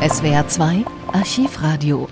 SWR 2 Archivradio.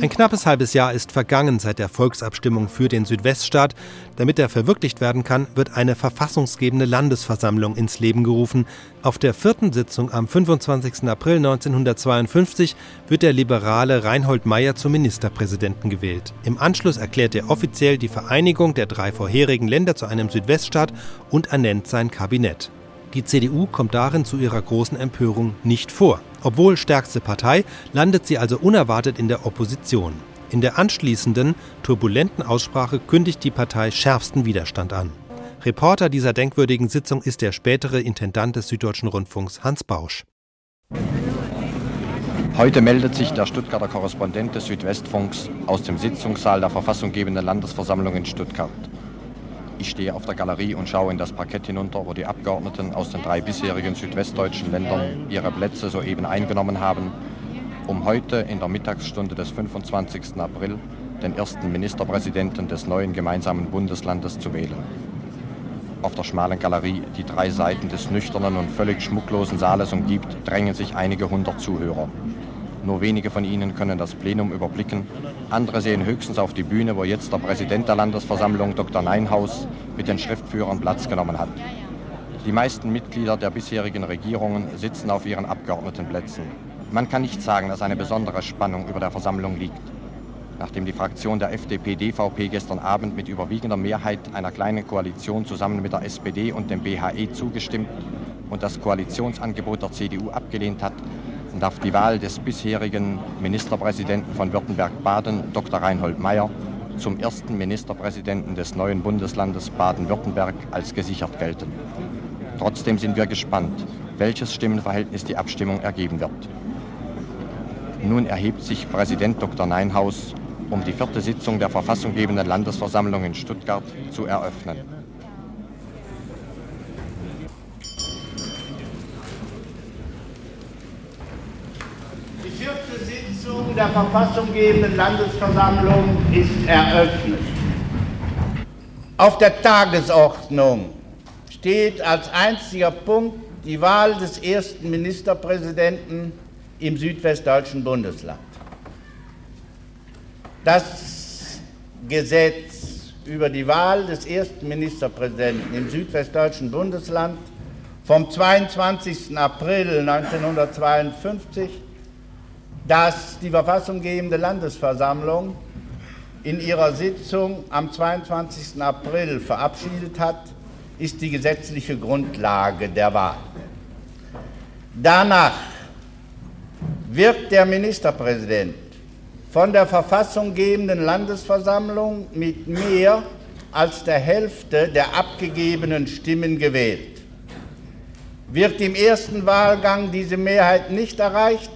Ein knappes halbes Jahr ist vergangen seit der Volksabstimmung für den Südweststaat. Damit er verwirklicht werden kann, wird eine verfassungsgebende Landesversammlung ins Leben gerufen. Auf der vierten Sitzung am 25. April 1952 wird der liberale Reinhold Meyer zum Ministerpräsidenten gewählt. Im Anschluss erklärt er offiziell die Vereinigung der drei vorherigen Länder zu einem Südweststaat und ernennt sein Kabinett. Die CDU kommt darin zu ihrer großen Empörung nicht vor. Obwohl stärkste Partei, landet sie also unerwartet in der Opposition. In der anschließenden, turbulenten Aussprache kündigt die Partei schärfsten Widerstand an. Reporter dieser denkwürdigen Sitzung ist der spätere Intendant des Süddeutschen Rundfunks Hans Bausch. Heute meldet sich der Stuttgarter Korrespondent des Südwestfunks aus dem Sitzungssaal der verfassunggebenden Landesversammlung in Stuttgart. Ich stehe auf der Galerie und schaue in das Parkett hinunter, wo die Abgeordneten aus den drei bisherigen südwestdeutschen Ländern ihre Plätze soeben eingenommen haben, um heute in der Mittagsstunde des 25. April den ersten Ministerpräsidenten des neuen gemeinsamen Bundeslandes zu wählen. Auf der schmalen Galerie, die drei Seiten des nüchternen und völlig schmucklosen Saales umgibt, drängen sich einige hundert Zuhörer. Nur wenige von ihnen können das Plenum überblicken. Andere sehen höchstens auf die Bühne, wo jetzt der Präsident der Landesversammlung, Dr. Neinhaus, mit den Schriftführern Platz genommen hat. Die meisten Mitglieder der bisherigen Regierungen sitzen auf ihren Abgeordnetenplätzen. Man kann nicht sagen, dass eine besondere Spannung über der Versammlung liegt. Nachdem die Fraktion der FDP-DVP gestern Abend mit überwiegender Mehrheit einer kleinen Koalition zusammen mit der SPD und dem BHE zugestimmt und das Koalitionsangebot der CDU abgelehnt hat, darf die Wahl des bisherigen Ministerpräsidenten von Württemberg-Baden, Dr. Reinhold Mayer, zum ersten Ministerpräsidenten des neuen Bundeslandes Baden-Württemberg als gesichert gelten. Trotzdem sind wir gespannt, welches Stimmenverhältnis die Abstimmung ergeben wird. Nun erhebt sich Präsident Dr. Neinhaus, um die vierte Sitzung der verfassunggebenden Landesversammlung in Stuttgart zu eröffnen. Der verfassunggebenden Landesversammlung ist eröffnet. Auf der Tagesordnung steht als einziger Punkt die Wahl des ersten Ministerpräsidenten im südwestdeutschen Bundesland. Das Gesetz über die Wahl des ersten Ministerpräsidenten im südwestdeutschen Bundesland vom 22. April 1952 dass die verfassunggebende Landesversammlung in ihrer Sitzung am 22. April verabschiedet hat, ist die gesetzliche Grundlage der Wahl. Danach wird der Ministerpräsident von der verfassunggebenden Landesversammlung mit mehr als der Hälfte der abgegebenen Stimmen gewählt. Wird im ersten Wahlgang diese Mehrheit nicht erreicht,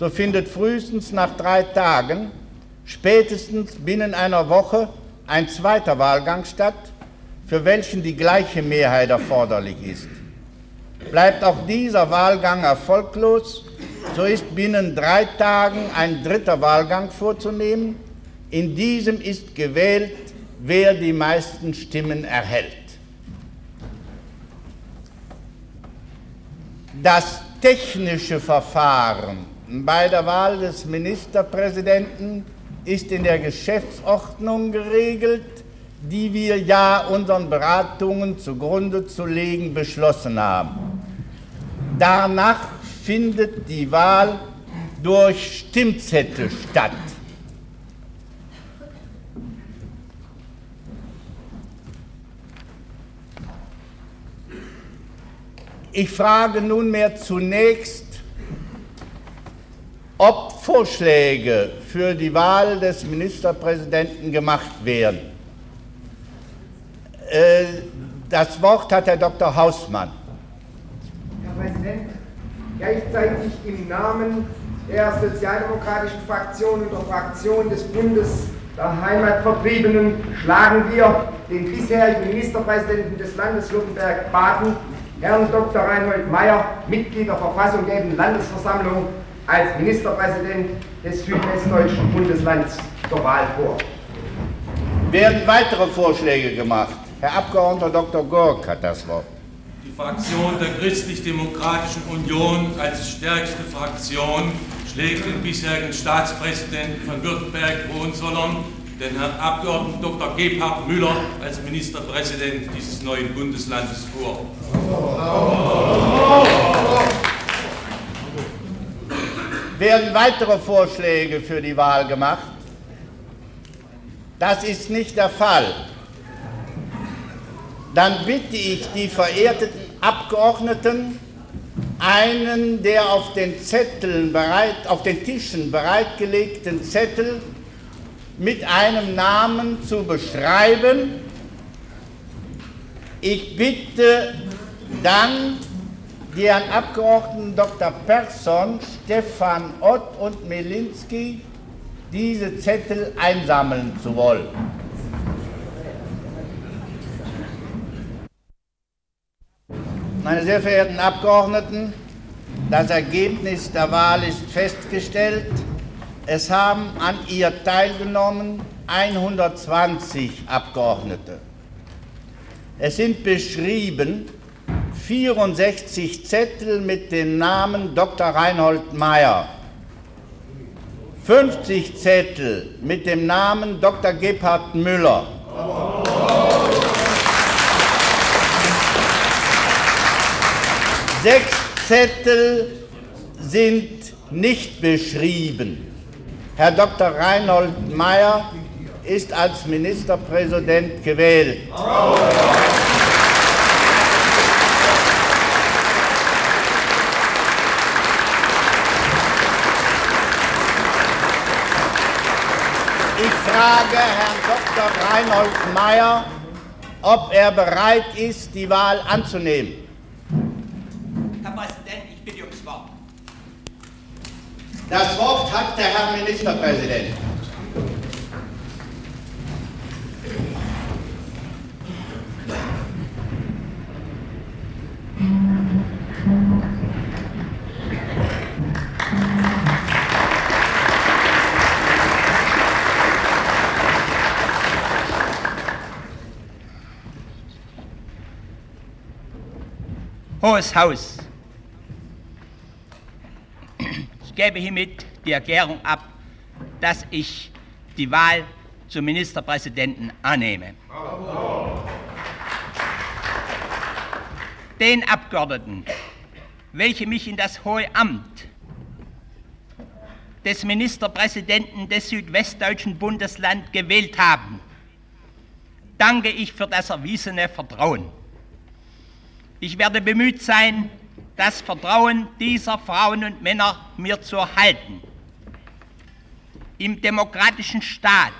so findet frühestens nach drei Tagen, spätestens binnen einer Woche, ein zweiter Wahlgang statt, für welchen die gleiche Mehrheit erforderlich ist. Bleibt auch dieser Wahlgang erfolglos, so ist binnen drei Tagen ein dritter Wahlgang vorzunehmen. In diesem ist gewählt, wer die meisten Stimmen erhält. Das technische Verfahren bei der Wahl des Ministerpräsidenten ist in der Geschäftsordnung geregelt, die wir ja unseren Beratungen zugrunde zu legen beschlossen haben. Danach findet die Wahl durch Stimmzettel statt. Ich frage nunmehr zunächst, ob Vorschläge für die Wahl des Ministerpräsidenten gemacht werden. Äh, das Wort hat Herr Dr. Hausmann. Herr Präsident, gleichzeitig im Namen der sozialdemokratischen Fraktion und der Fraktion des Bundes der Heimatvertriebenen schlagen wir den bisherigen Ministerpräsidenten des Landes Württemberg-Baden, Herrn Dr. Reinhold Mayer, Mitglied der verfassunggebenden Landesversammlung, als Ministerpräsident des südwestdeutschen Bundeslands zur Wahl vor. Werden weitere Vorschläge gemacht? Herr Abgeordneter Dr. Gork hat das Wort. Die Fraktion der Christlich-Demokratischen Union als stärkste Fraktion schlägt den bisherigen Staatspräsidenten von Württemberg-Hohenzollern, den Herrn Abgeordneten Dr. Gebhard Müller, als Ministerpräsident dieses neuen Bundeslandes vor. Werden weitere Vorschläge für die Wahl gemacht? Das ist nicht der Fall. Dann bitte ich die verehrten Abgeordneten, einen der auf den Zetteln bereit, auf den Tischen bereitgelegten Zettel mit einem Namen zu beschreiben. Ich bitte dann die Herren Abgeordneten Dr. Persson, Stefan Ott und Melinski, diese Zettel einsammeln zu wollen. Meine sehr verehrten Abgeordneten, das Ergebnis der Wahl ist festgestellt. Es haben an ihr teilgenommen 120 Abgeordnete. Es sind beschrieben 64 Zettel mit dem Namen Dr. Reinhold Mayer, 50 Zettel mit dem Namen Dr. Gebhard Müller. Sechs Zettel sind nicht beschrieben. Herr Dr. Reinhold Mayer ist als Ministerpräsident gewählt. Ich frage Herrn Dr. Reinhold Mayer, ob er bereit ist, die Wahl anzunehmen. Herr Präsident, ich bitte ums Wort. Das Wort hat der Herr Ministerpräsident. Hohes Haus. Ich gebe hiermit die Erklärung ab, dass ich die Wahl zum Ministerpräsidenten annehme. Den Abgeordneten, welche mich in das hohe Amt des Ministerpräsidenten des südwestdeutschen Bundeslands gewählt haben, danke ich für das erwiesene Vertrauen. Ich werde bemüht sein, das Vertrauen dieser Frauen und Männer mir zu erhalten. Im demokratischen Staat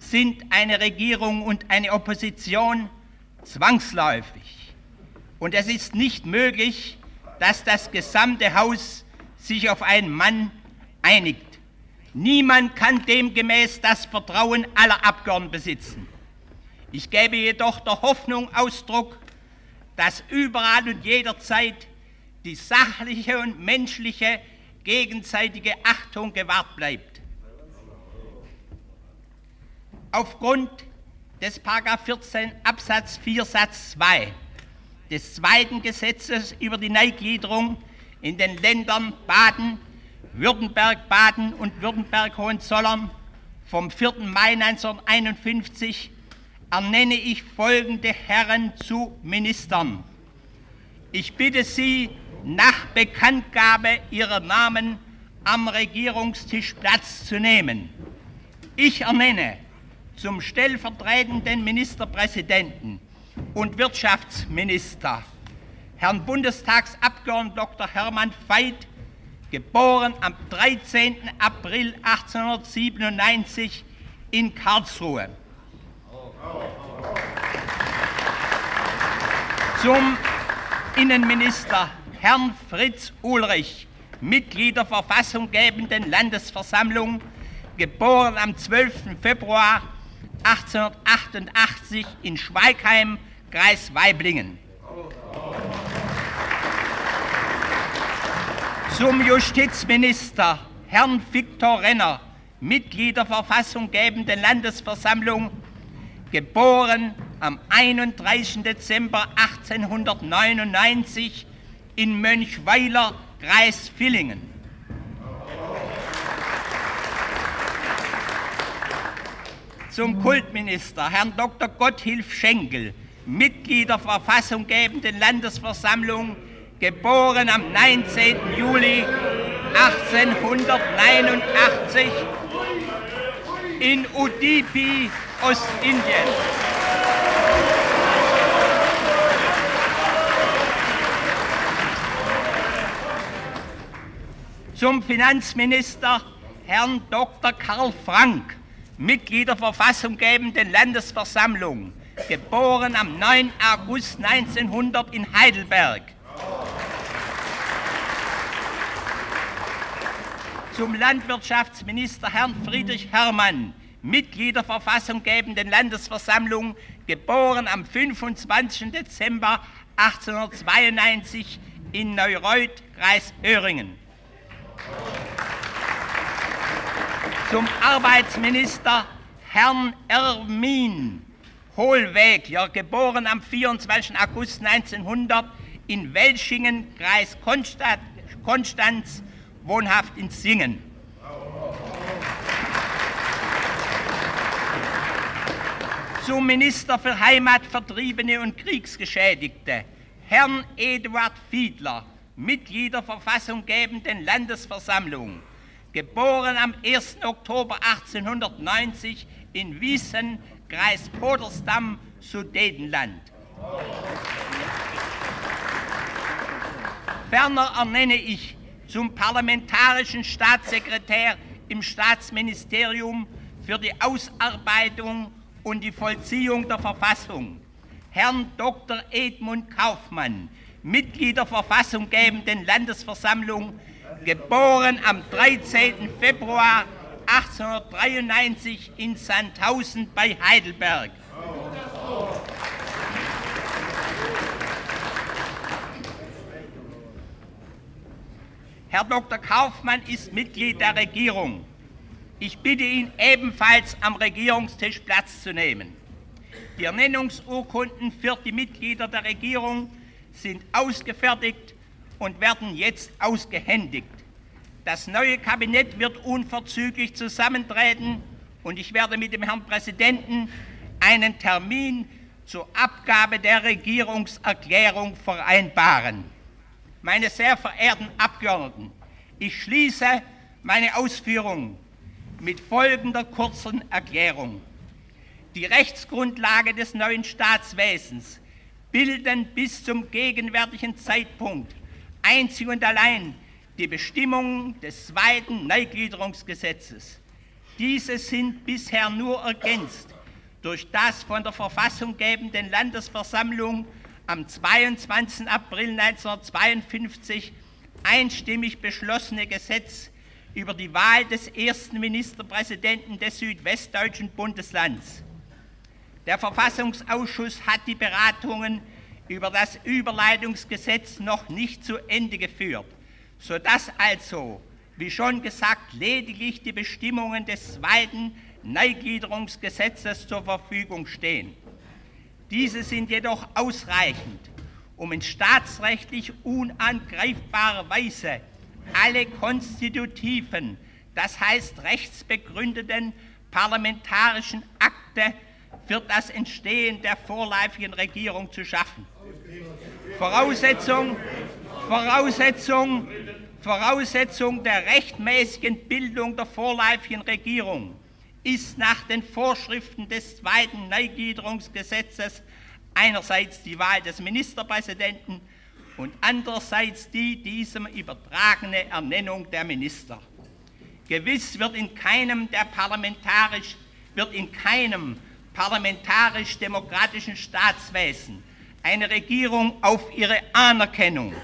sind eine Regierung und eine Opposition zwangsläufig. Und es ist nicht möglich, dass das gesamte Haus sich auf einen Mann einigt. Niemand kann demgemäß das Vertrauen aller Abgeordneten besitzen. Ich gebe jedoch der Hoffnung Ausdruck, dass überall und jederzeit die sachliche und menschliche gegenseitige Achtung gewahrt bleibt. Aufgrund des 14 Absatz 4 Satz 2 des zweiten Gesetzes über die Neugliederung in den Ländern Baden, Württemberg, Baden und Württemberg-Hohenzollern vom 4. Mai 1951 ernenne ich folgende Herren zu Ministern. Ich bitte Sie, nach Bekanntgabe ihrer Namen am Regierungstisch Platz zu nehmen. Ich ernenne zum stellvertretenden Ministerpräsidenten und Wirtschaftsminister Herrn Bundestagsabgeordneten Dr. Hermann Veit, geboren am 13. April 1897 in Karlsruhe. Zum Innenminister Herrn Fritz Ulrich, Mitglied der verfassunggebenden Landesversammlung, geboren am 12. Februar 1888 in Schweigheim, Kreis Weiblingen. Zum Justizminister Herrn Viktor Renner, Mitglied der verfassunggebenden Landesversammlung, geboren am 31. Dezember 1899 in Mönchweiler, Kreis Villingen. Zum Kultminister Herrn Dr. Gotthilf Schenkel, Mitglied der verfassunggebenden Landesversammlung, geboren am 19. Juli 1889 in Udipi, Ostindien. Zum Finanzminister Herrn Dr. Karl Frank, Mitglied der verfassunggebenden Landesversammlung, geboren am 9. August 1900 in Heidelberg. Zum Landwirtschaftsminister Herrn Friedrich Herrmann, Mitglied der verfassunggebenden Landesversammlung, geboren am 25. Dezember 1892 in Neureuth, Kreis Öhringen. Zum Arbeitsminister Herrn Ermin Hohlwegler, geboren am 24. August 1900 in Welschingen, Kreis Konstanz, wohnhaft in Singen. Zum Minister für Heimat, Vertriebene und Kriegsgeschädigte, Herrn Eduard Fiedler, Mitglied der verfassunggebenden Landesversammlung, geboren am 1. Oktober 1890 in Wiesen, Kreis Podersdam, Sudetenland. Ferner ernenne ich zum parlamentarischen Staatssekretär im Staatsministerium für die Ausarbeitung und die Vollziehung der Verfassung, Herrn Dr. Edmund Kaufmann, Mitglied der verfassunggebenden Landesversammlung, geboren am 13. Februar 1893 in Sandhausen bei Heidelberg. Herr Dr. Kaufmann ist Mitglied der Regierung. Ich bitte ihn ebenfalls am Regierungstisch Platz zu nehmen. Die Ernennungsurkunden für die Mitglieder der Regierung sind ausgefertigt und werden jetzt ausgehändigt. Das neue Kabinett wird unverzüglich zusammentreten und ich werde mit dem Herrn Präsidenten einen Termin zur Abgabe der Regierungserklärung vereinbaren. Meine sehr verehrten Abgeordneten, ich schließe meine Ausführungen mit folgender kurzen Erklärung. Die Rechtsgrundlage des neuen Staatswesens bilden bis zum gegenwärtigen Zeitpunkt einzig und allein die Bestimmungen des zweiten Neugliederungsgesetzes. Diese sind bisher nur ergänzt durch das von der Verfassung gebenden Landesversammlung am 22. April 1952 einstimmig beschlossene Gesetz über die Wahl des ersten Ministerpräsidenten des südwestdeutschen Bundeslands. Der Verfassungsausschuss hat die Beratungen über das Überleitungsgesetz noch nicht zu Ende geführt, sodass also, wie schon gesagt, lediglich die Bestimmungen des zweiten Neugliederungsgesetzes zur Verfügung stehen. Diese sind jedoch ausreichend, um in staatsrechtlich unangreifbarer Weise alle konstitutiven, das heißt rechtsbegründeten parlamentarischen Akte für das Entstehen der vorläufigen Regierung zu schaffen. Voraussetzung, Voraussetzung, Voraussetzung der rechtmäßigen Bildung der vorläufigen Regierung ist nach den Vorschriften des zweiten Neugliederungsgesetzes einerseits die Wahl des Ministerpräsidenten und andererseits die diesem übertragene Ernennung der Minister. Gewiss wird in keinem der parlamentarisch wird in keinem parlamentarisch-demokratischen Staatswesen eine Regierung auf ihre Anerkennung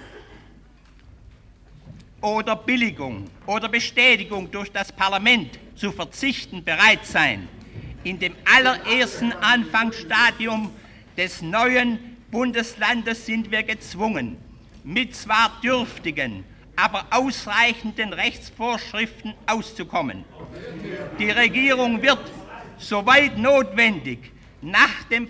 oder Billigung oder Bestätigung durch das Parlament zu verzichten bereit sein. In dem allerersten Anfangsstadium des neuen Bundeslandes sind wir gezwungen, mit zwar dürftigen, aber ausreichenden Rechtsvorschriften auszukommen. Die Regierung wird, soweit notwendig, nach dem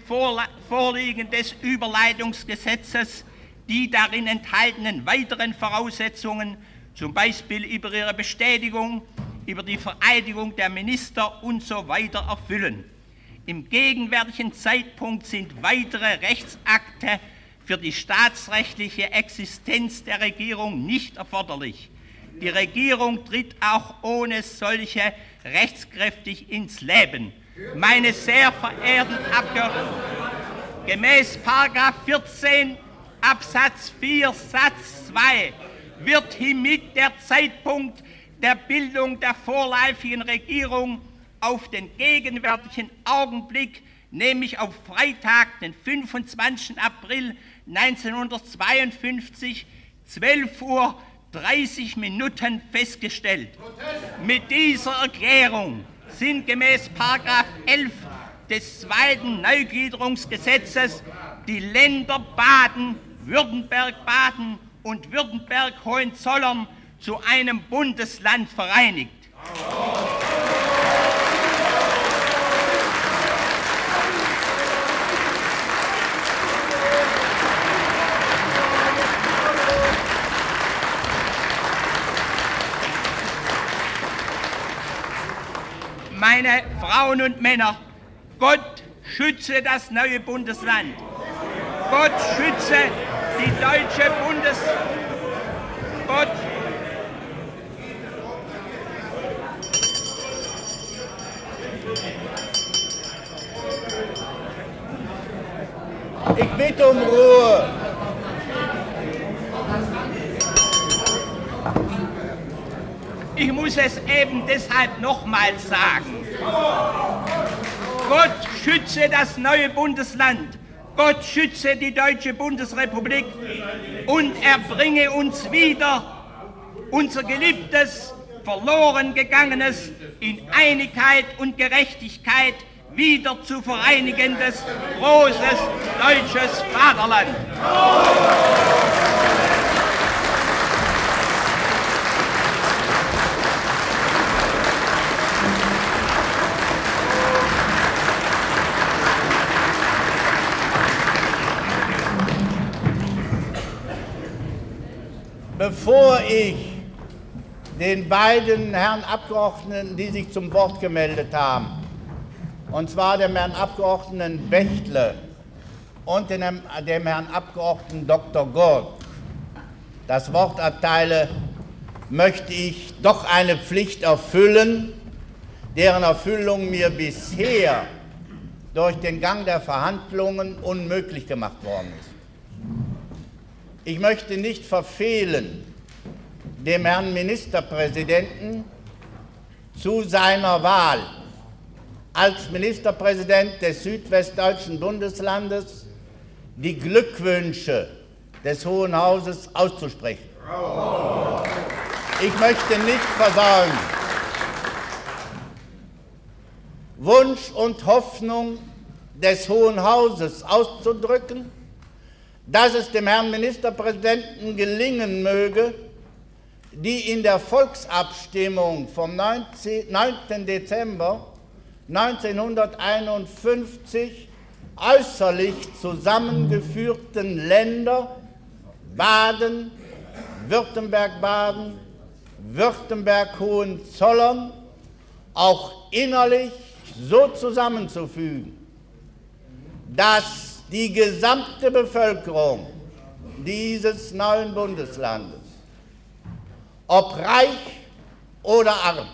Vorliegen des Überleitungsgesetzes die darin enthaltenen weiteren Voraussetzungen, zum Beispiel über ihre Bestätigung, über die Vereidigung der Minister und so weiter erfüllen. Im gegenwärtigen Zeitpunkt sind weitere Rechtsakte für die staatsrechtliche Existenz der Regierung nicht erforderlich. Die Regierung tritt auch ohne solche rechtskräftig ins Leben. Meine sehr verehrten Abgeordneten, gemäß 14 Absatz 4 Satz 2 wird hiermit der Zeitpunkt der Bildung der vorläufigen Regierung auf den gegenwärtigen Augenblick, nämlich auf Freitag, den 25. April 1952, 12 Uhr 30 Minuten festgestellt. Mit dieser Erklärung sind gemäß 11 des zweiten Neugliederungsgesetzes die Länder Baden, Württemberg, Baden und Württemberg Hohenzollern zu einem Bundesland vereinigt. Meine Frauen und Männer, Gott schütze das neue Bundesland. Gott schütze die deutsche Bundes... Gott Ich bitte um Ruhe. Ich muss es eben deshalb nochmals sagen. Gott schütze das neue Bundesland. Gott schütze die deutsche Bundesrepublik und er bringe uns wieder unser geliebtes, verloren gegangenes, in Einigkeit und Gerechtigkeit wieder zu vereinigendes, großes deutsches Vaterland. Bevor ich den beiden Herren Abgeordneten, die sich zum Wort gemeldet haben, und zwar dem Herrn Abgeordneten Bechtle und dem, Herrn Abgeordneten Dr. Gurk, das Wort erteile, möchte ich doch eine Pflicht erfüllen, deren Erfüllung mir bisher durch den Gang der Verhandlungen unmöglich gemacht worden ist. Ich möchte nicht verfehlen, dem Herrn Ministerpräsidenten zu seiner Wahl als Ministerpräsident des südwestdeutschen Bundeslandes die Glückwünsche des Hohen Hauses auszusprechen. Ich möchte nicht versäumen, Wunsch und Hoffnung des Hohen Hauses auszudrücken, dass es dem Herrn Ministerpräsidenten gelingen möge, die in der Volksabstimmung vom 19, 9. Dezember 1951 äußerlich zusammengeführten Länder Baden, Württemberg-Baden, Württemberg-Hohenzollern auch innerlich so zusammenzufügen, dass die gesamte Bevölkerung dieses neuen Bundeslandes, ob reich oder arm,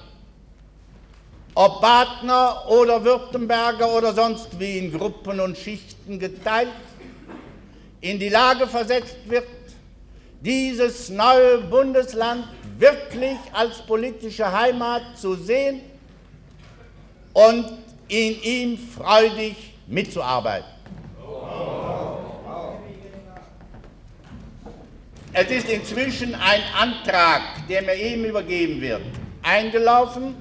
ob Badner oder Württemberger oder sonst wie in Gruppen und Schichten geteilt, in die Lage versetzt wird, dieses neue Bundesland wirklich als politische Heimat zu sehen und in ihm freudig mitzuarbeiten. Es ist inzwischen ein Antrag, der mir eben übergeben wird, eingelaufen.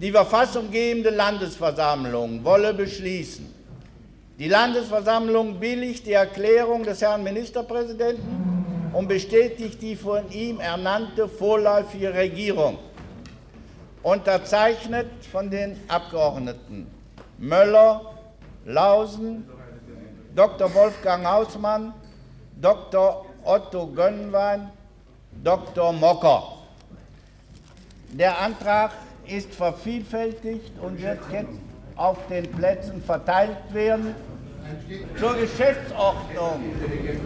Die verfassunggebende Landesversammlung wolle beschließen. Die Landesversammlung billigt die Erklärung des Herrn Ministerpräsidenten und bestätigt die von ihm ernannte vorläufige Regierung, unterzeichnet von den Abgeordneten Möller, Lausen, Dr. Wolfgang Hausmann, Dr. Otto Gönnwein, Dr. Mocker. Der Antrag ist vervielfältigt und wird jetzt auf den Plätzen verteilt werden. Zur Geschäftsordnung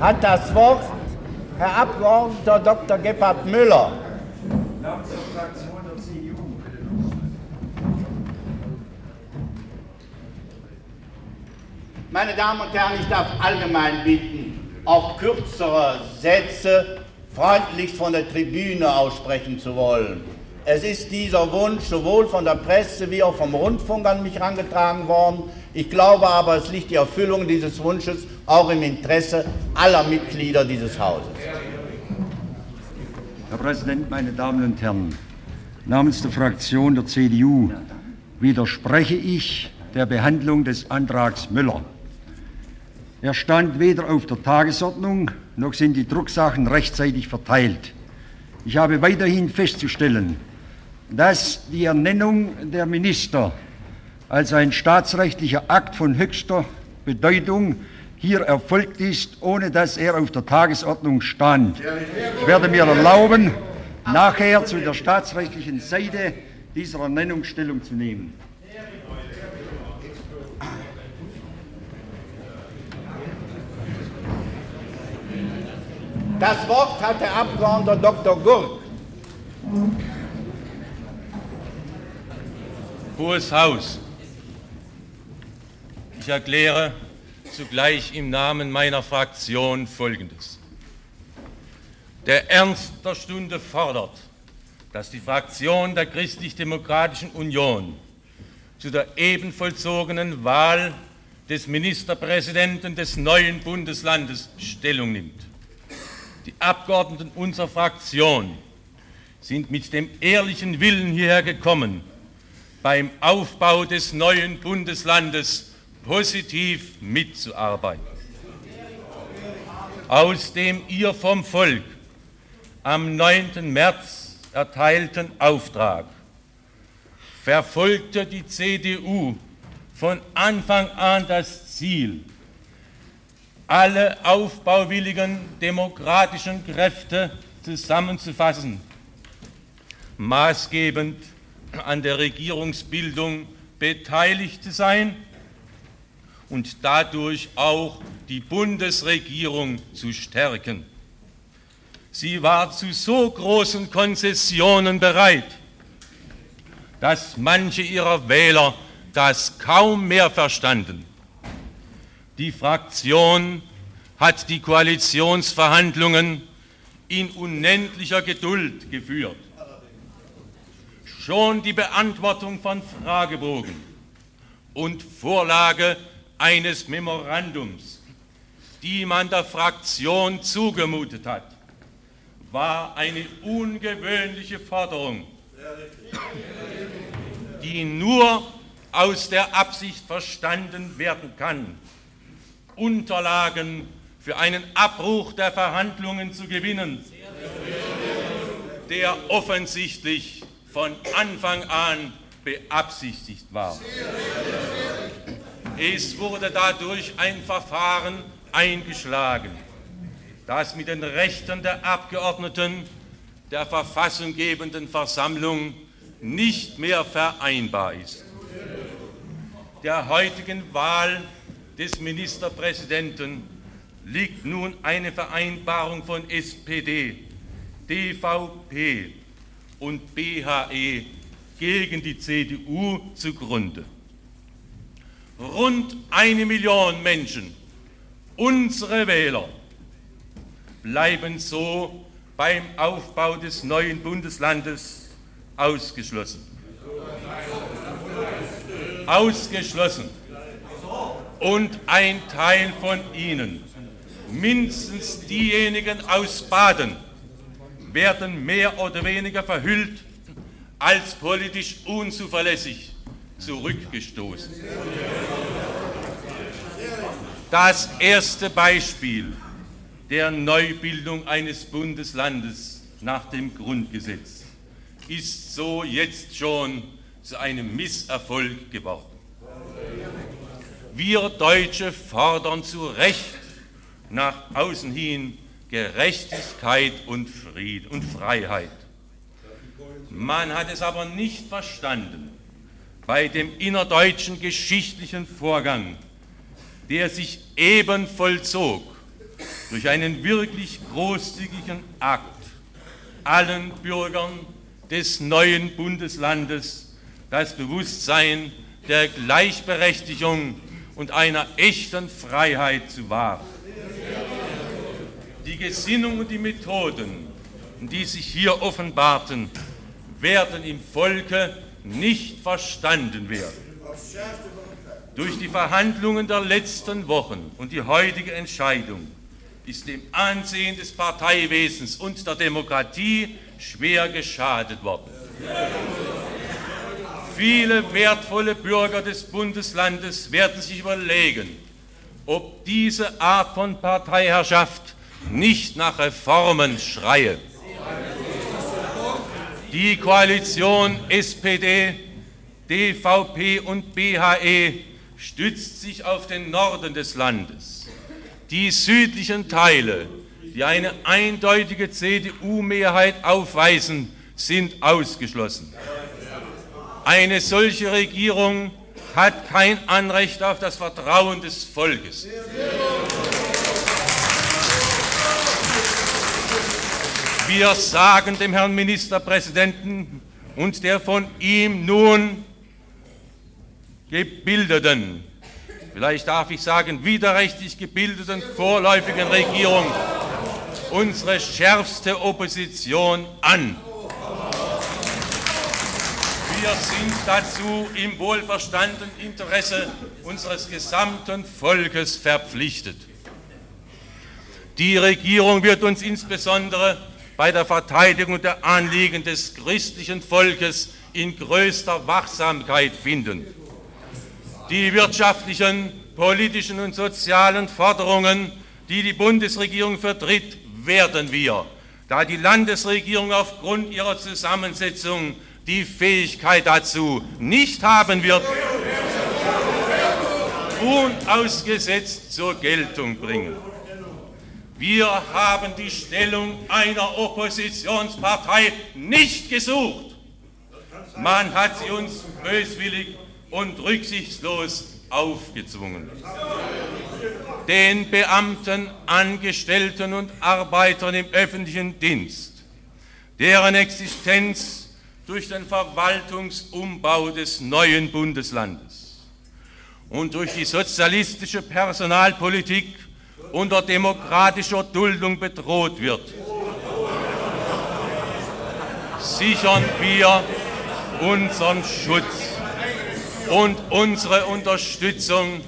hat das Wort Herr Abgeordneter Dr. Gebhard Müller. Meine Damen und Herren, ich darf allgemein bitten, auch kürzere Sätze freundlichst von der Tribüne aussprechen zu wollen. Es ist dieser Wunsch sowohl von der Presse wie auch vom Rundfunk an mich herangetragen worden. Ich glaube aber, es liegt die Erfüllung dieses Wunsches auch im Interesse aller Mitglieder dieses Hauses. Herr Präsident, meine Damen und Herren! Namens der Fraktion der CDU widerspreche ich der Behandlung des Antrags Müller. Er stand weder auf der Tagesordnung, noch sind die Drucksachen rechtzeitig verteilt. Ich habe weiterhin festzustellen, dass die Ernennung der Minister als ein staatsrechtlicher Akt von höchster Bedeutung hier erfolgt ist, ohne dass er auf der Tagesordnung stand. Ich werde mir erlauben, nachher zu der staatsrechtlichen Seite dieser Ernennung Stellung zu nehmen. Das Wort hat der Abgeordnete Dr. Gurk. Hohes Haus, ich erkläre zugleich im Namen meiner Fraktion Folgendes. Der Ernst der Stunde fordert, dass die Fraktion der Christlich-Demokratischen Union zu der eben vollzogenen Wahl des Ministerpräsidenten des neuen Bundeslandes Stellung nimmt. Die Abgeordneten unserer Fraktion sind mit dem ehrlichen Willen hierher gekommen, beim Aufbau des neuen Bundeslandes positiv mitzuarbeiten. Aus dem ihr vom Volk am 9. März erteilten Auftrag verfolgte die CDU von Anfang an das Ziel, alle aufbauwilligen demokratischen Kräfte zusammenzufassen, maßgebend an der Regierungsbildung beteiligt zu sein und dadurch auch die Bundesregierung zu stärken. Sie war zu so großen Konzessionen bereit, dass manche ihrer Wähler das kaum mehr verstanden. Die Fraktion hat die Koalitionsverhandlungen in unendlicher Geduld geführt. Schon die Beantwortung von Fragebogen und Vorlage eines Memorandums, die man der Fraktion zugemutet hat, war eine ungewöhnliche Forderung, die nur aus der Absicht verstanden werden kann, Unterlagen für einen Abbruch der Verhandlungen zu gewinnen, der offensichtlich von Anfang an beabsichtigt war. Es wurde dadurch ein Verfahren eingeschlagen, das mit den Rechten der Abgeordneten der verfassunggebenden Versammlung nicht mehr vereinbar ist. Der heutigen Wahl des Ministerpräsidenten liegt nun eine Vereinbarung von SPD, DVP und BHE gegen die CDU zugrunde. Rund eine Million Menschen, unsere Wähler, bleiben so beim Aufbau des neuen Bundeslandes ausgeschlossen. Ausgeschlossen und ein Teil von ihnen, mindestens diejenigen aus Baden, werden mehr oder weniger verhüllt als politisch unzuverlässig zurückgestoßen. Das erste Beispiel der Neubildung eines Bundeslandes nach dem Grundgesetz ist so jetzt schon zu einem Misserfolg geworden. Wir Deutsche fordern zu Recht nach außen hin Gerechtigkeit und Frieden und Freiheit. Man hat es aber nicht verstanden bei dem innerdeutschen geschichtlichen Vorgang, der sich eben vollzog durch einen wirklich großzügigen Akt allen Bürgern des neuen Bundeslandes das Bewusstsein der Gleichberechtigung und einer echten Freiheit zu wahren. Die Gesinnung und die Methoden, die sich hier offenbarten, werden im Volke nicht verstanden werden. Durch die Verhandlungen der letzten Wochen und die heutige Entscheidung ist dem Ansehen des Parteiwesens und der Demokratie schwer geschadet worden. Viele wertvolle Bürger des Bundeslandes werden sich überlegen, ob diese Art von Parteiherrschaft nicht nach Reformen schreie. Die Koalition SPD, DVP und BHE stützt sich auf den Norden des Landes. Die südlichen Teile, die eine eindeutige CDU-Mehrheit aufweisen, sind ausgeschlossen. Eine solche Regierung hat kein Anrecht auf das Vertrauen des Volkes. Wir sagen dem Herrn Ministerpräsidenten und der von ihm nun gebildeten, vielleicht darf ich sagen widerrechtlich gebildeten vorläufigen Regierung unsere schärfste Opposition an. Wir sind dazu im wohlverstandenen Interesse unseres gesamten Volkes verpflichtet. Die Regierung wird uns insbesondere bei der Verteidigung der Anliegen des christlichen Volkes in größter Wachsamkeit finden. Die wirtschaftlichen, politischen und sozialen Forderungen, die die Bundesregierung vertritt, werden wir, da die Landesregierung aufgrund ihrer Zusammensetzung die Fähigkeit dazu nicht haben wird, unausgesetzt zur Geltung bringen. Wir haben die Stellung einer Oppositionspartei nicht gesucht. Man hat sie uns böswillig und rücksichtslos aufgezwungen. Den Beamten, Angestellten und Arbeitern im öffentlichen Dienst, deren Existenz durch den Verwaltungsumbau des neuen Bundeslandes und durch die sozialistische Personalpolitik unter demokratischer Duldung bedroht wird, sichern wir unseren Schutz und unsere Unterstützung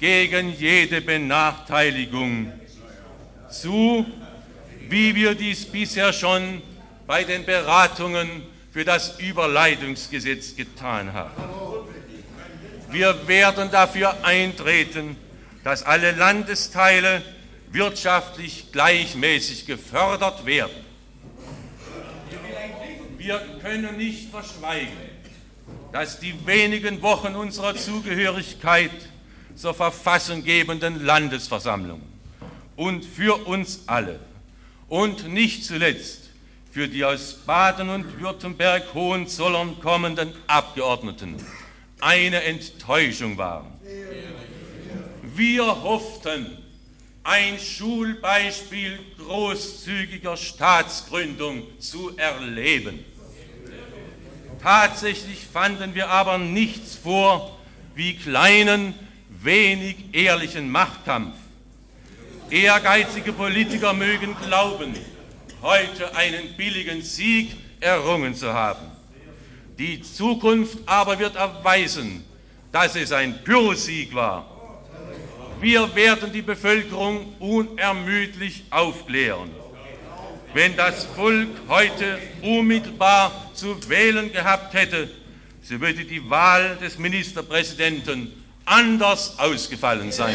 gegen jede Benachteiligung zu, wie wir dies bisher schon bei den Beratungen für das Überleitungsgesetz getan haben. Wir werden dafür eintreten, dass alle Landesteile wirtschaftlich gleichmäßig gefördert werden. Wir können nicht verschweigen, dass die wenigen Wochen unserer Zugehörigkeit zur verfassunggebenden Landesversammlung und für uns alle und nicht zuletzt für die aus Baden und Württemberg Hohenzollern kommenden Abgeordneten eine Enttäuschung waren. Wir hofften, ein Schulbeispiel großzügiger Staatsgründung zu erleben. Tatsächlich fanden wir aber nichts vor wie kleinen, wenig ehrlichen Machtkampf. Ehrgeizige Politiker mögen glauben, heute einen billigen Sieg errungen zu haben. Die Zukunft aber wird erweisen, dass es ein Pyrrhussieg war wir werden die Bevölkerung unermüdlich aufklären. Wenn das Volk heute unmittelbar zu wählen gehabt hätte, so würde die Wahl des Ministerpräsidenten anders ausgefallen sein.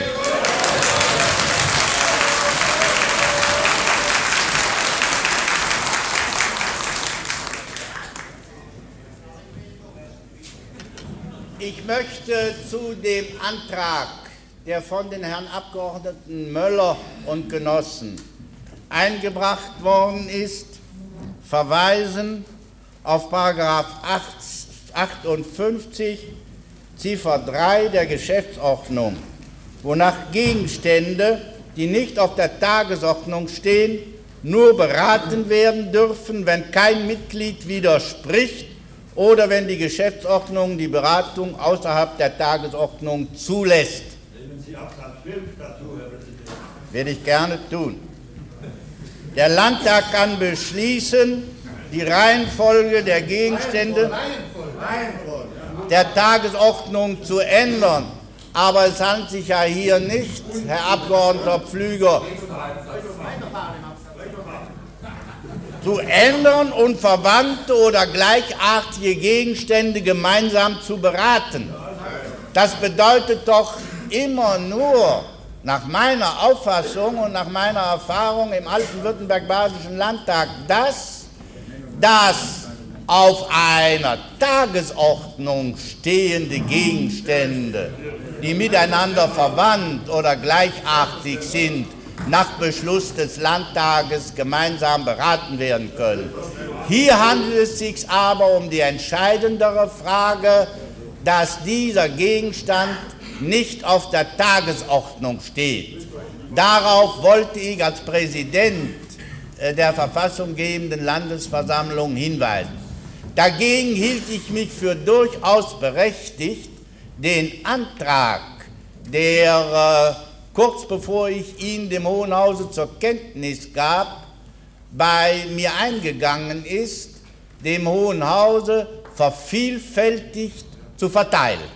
Ich möchte zu dem Antrag der von den Herrn Abgeordneten Möller und Genossen eingebracht worden ist, verweisen auf 58 Ziffer 3 der Geschäftsordnung, wonach Gegenstände, die nicht auf der Tagesordnung stehen, nur beraten werden dürfen, wenn kein Mitglied widerspricht oder wenn die Geschäftsordnung die Beratung außerhalb der Tagesordnung zulässt. Nehmen Sie Absatz 5 dazu, Herr Präsident. Werde ich gerne tun. Der Landtag kann beschließen, die Reihenfolge der Gegenstände der Tagesordnung zu ändern. Aber es handelt sich ja hier nicht, Herr Abgeordneter Pflüger, zu ändern und verwandte oder gleichartige Gegenstände gemeinsam zu beraten. Das bedeutet doch immer nur, nach meiner Auffassung und nach meiner Erfahrung im alten Württemberg-Badischen Landtag, dass das auf einer Tagesordnung stehende Gegenstände, die miteinander verwandt oder gleichartig sind, nach Beschluss des Landtages gemeinsam beraten werden können. Hier handelt es sich aber um die entscheidendere Frage, dass dieser Gegenstand nicht auf der Tagesordnung steht. Darauf wollte ich als Präsident äh, der verfassunggebenden Landesversammlung hinweisen. Dagegen hielt ich mich für durchaus berechtigt, den Antrag, der äh, kurz bevor ich ihn dem Hohen Hause zur Kenntnis gab, bei mir eingegangen ist, dem Hohen Hause vervielfältigt zu verteilen.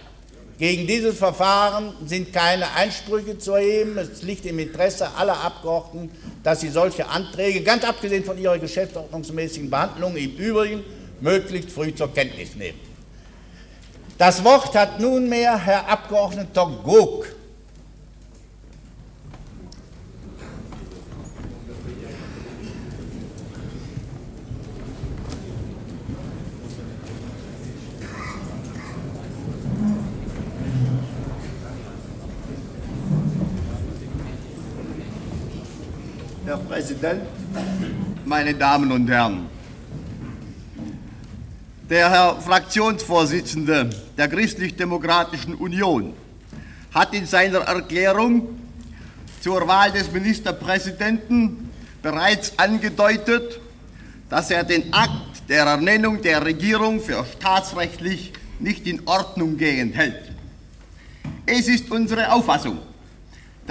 Gegen dieses Verfahren sind keine Einsprüche zu erheben. Es liegt im Interesse aller Abgeordneten, dass sie solche Anträge, ganz abgesehen von ihrer geschäftsordnungsmäßigen Behandlung, im Übrigen möglichst früh zur Kenntnis nehmen. Das Wort hat nunmehr Herr Abgeordneter Gog. Herr Präsident, meine Damen und Herren! Der Herr Fraktionsvorsitzende der Christlich-Demokratischen Union hat in seiner Erklärung zur Wahl des Ministerpräsidenten bereits angedeutet, dass er den Akt der Ernennung der Regierung für staatsrechtlich nicht in Ordnung gehend hält. Es ist unsere Auffassung,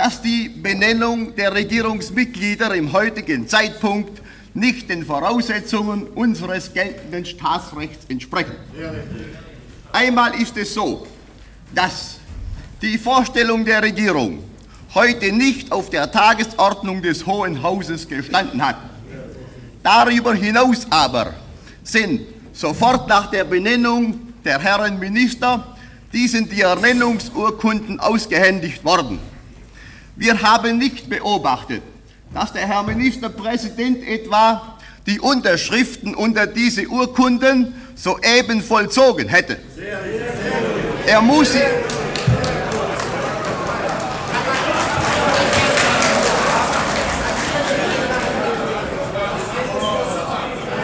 dass die Benennung der Regierungsmitglieder im heutigen Zeitpunkt nicht den Voraussetzungen unseres geltenden Staatsrechts entsprechen. Einmal ist es so, dass die Vorstellung der Regierung heute nicht auf der Tagesordnung des Hohen Hauses gestanden hat. Darüber hinaus aber sind sofort nach der Benennung der Herren Minister diesen die Ernennungsurkunden ausgehändigt worden. Wir haben nicht beobachtet, dass der Herr Ministerpräsident etwa die Unterschriften unter diese Urkunden soeben vollzogen hätte. Er muss sie.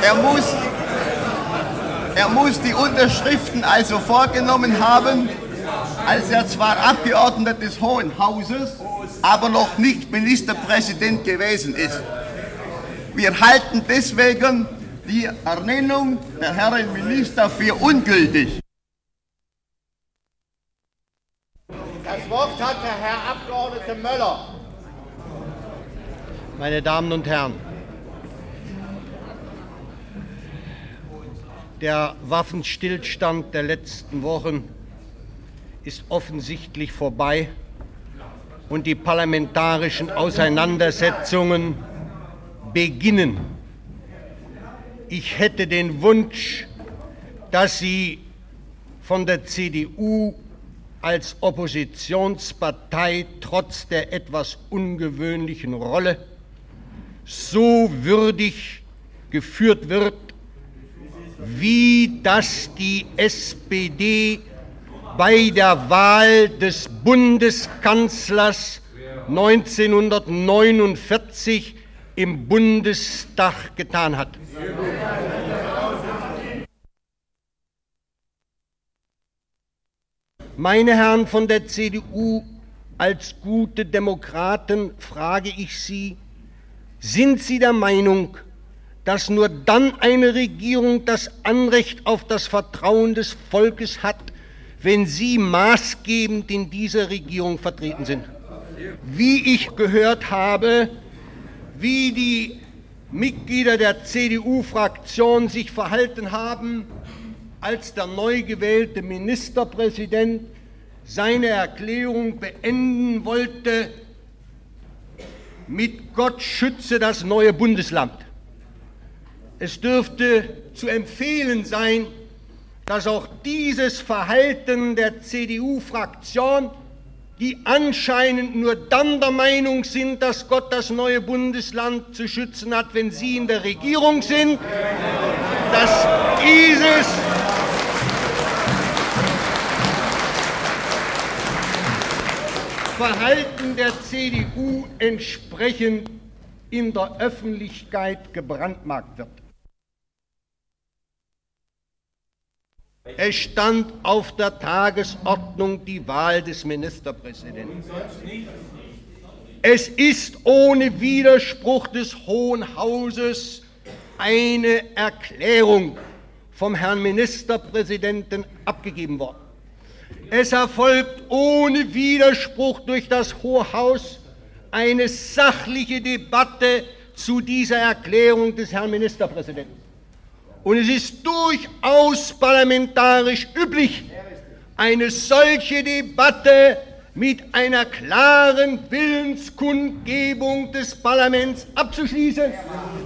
Er muss, er muss die Unterschriften also vorgenommen haben, als er zwar Abgeordneter des Hohen Hauses, aber noch nicht Ministerpräsident gewesen ist. Wir halten deswegen die Ernennung der Herren Minister für ungültig. Das Wort hat der Herr Abgeordnete Möller. Meine Damen und Herren, der Waffenstillstand der letzten Wochen ist offensichtlich vorbei und die parlamentarischen Auseinandersetzungen beginnen. Ich hätte den Wunsch, dass Sie von der CDU als Oppositionspartei trotz der etwas ungewöhnlichen Rolle so würdig geführt wird, wie das die SPD bei der Wahl des Bundeskanzlers 1949 im Bundestag getan hat. Meine Herren von der CDU, als gute Demokraten frage ich Sie, sind Sie der Meinung, dass nur dann eine Regierung das Anrecht auf das Vertrauen des Volkes hat, wenn Sie maßgebend in dieser Regierung vertreten sind? Wie ich gehört habe, wie die Mitglieder der CDU-Fraktion sich verhalten haben, als der neu gewählte Ministerpräsident seine Erklärung beenden wollte, mit Gott schütze das neue Bundesland. Es dürfte zu empfehlen sein, dass auch dieses Verhalten der CDU-Fraktion, die anscheinend nur dann der Meinung sind, dass Gott das neue Bundesland zu schützen hat, wenn sie in der Regierung sind, dass dieses Verhalten der CDU entsprechend in der Öffentlichkeit gebrandmarkt wird. Es stand auf der Tagesordnung die Wahl des Ministerpräsidenten. Es ist ohne Widerspruch des Hohen Hauses eine Erklärung vom Herrn Ministerpräsidenten abgegeben worden. Es erfolgt ohne Widerspruch durch das Hohe Haus eine sachliche Debatte zu dieser Erklärung des Herrn Ministerpräsidenten. Und es ist durchaus parlamentarisch üblich, eine solche Debatte mit einer klaren Willenskundgebung des Parlaments abzuschließen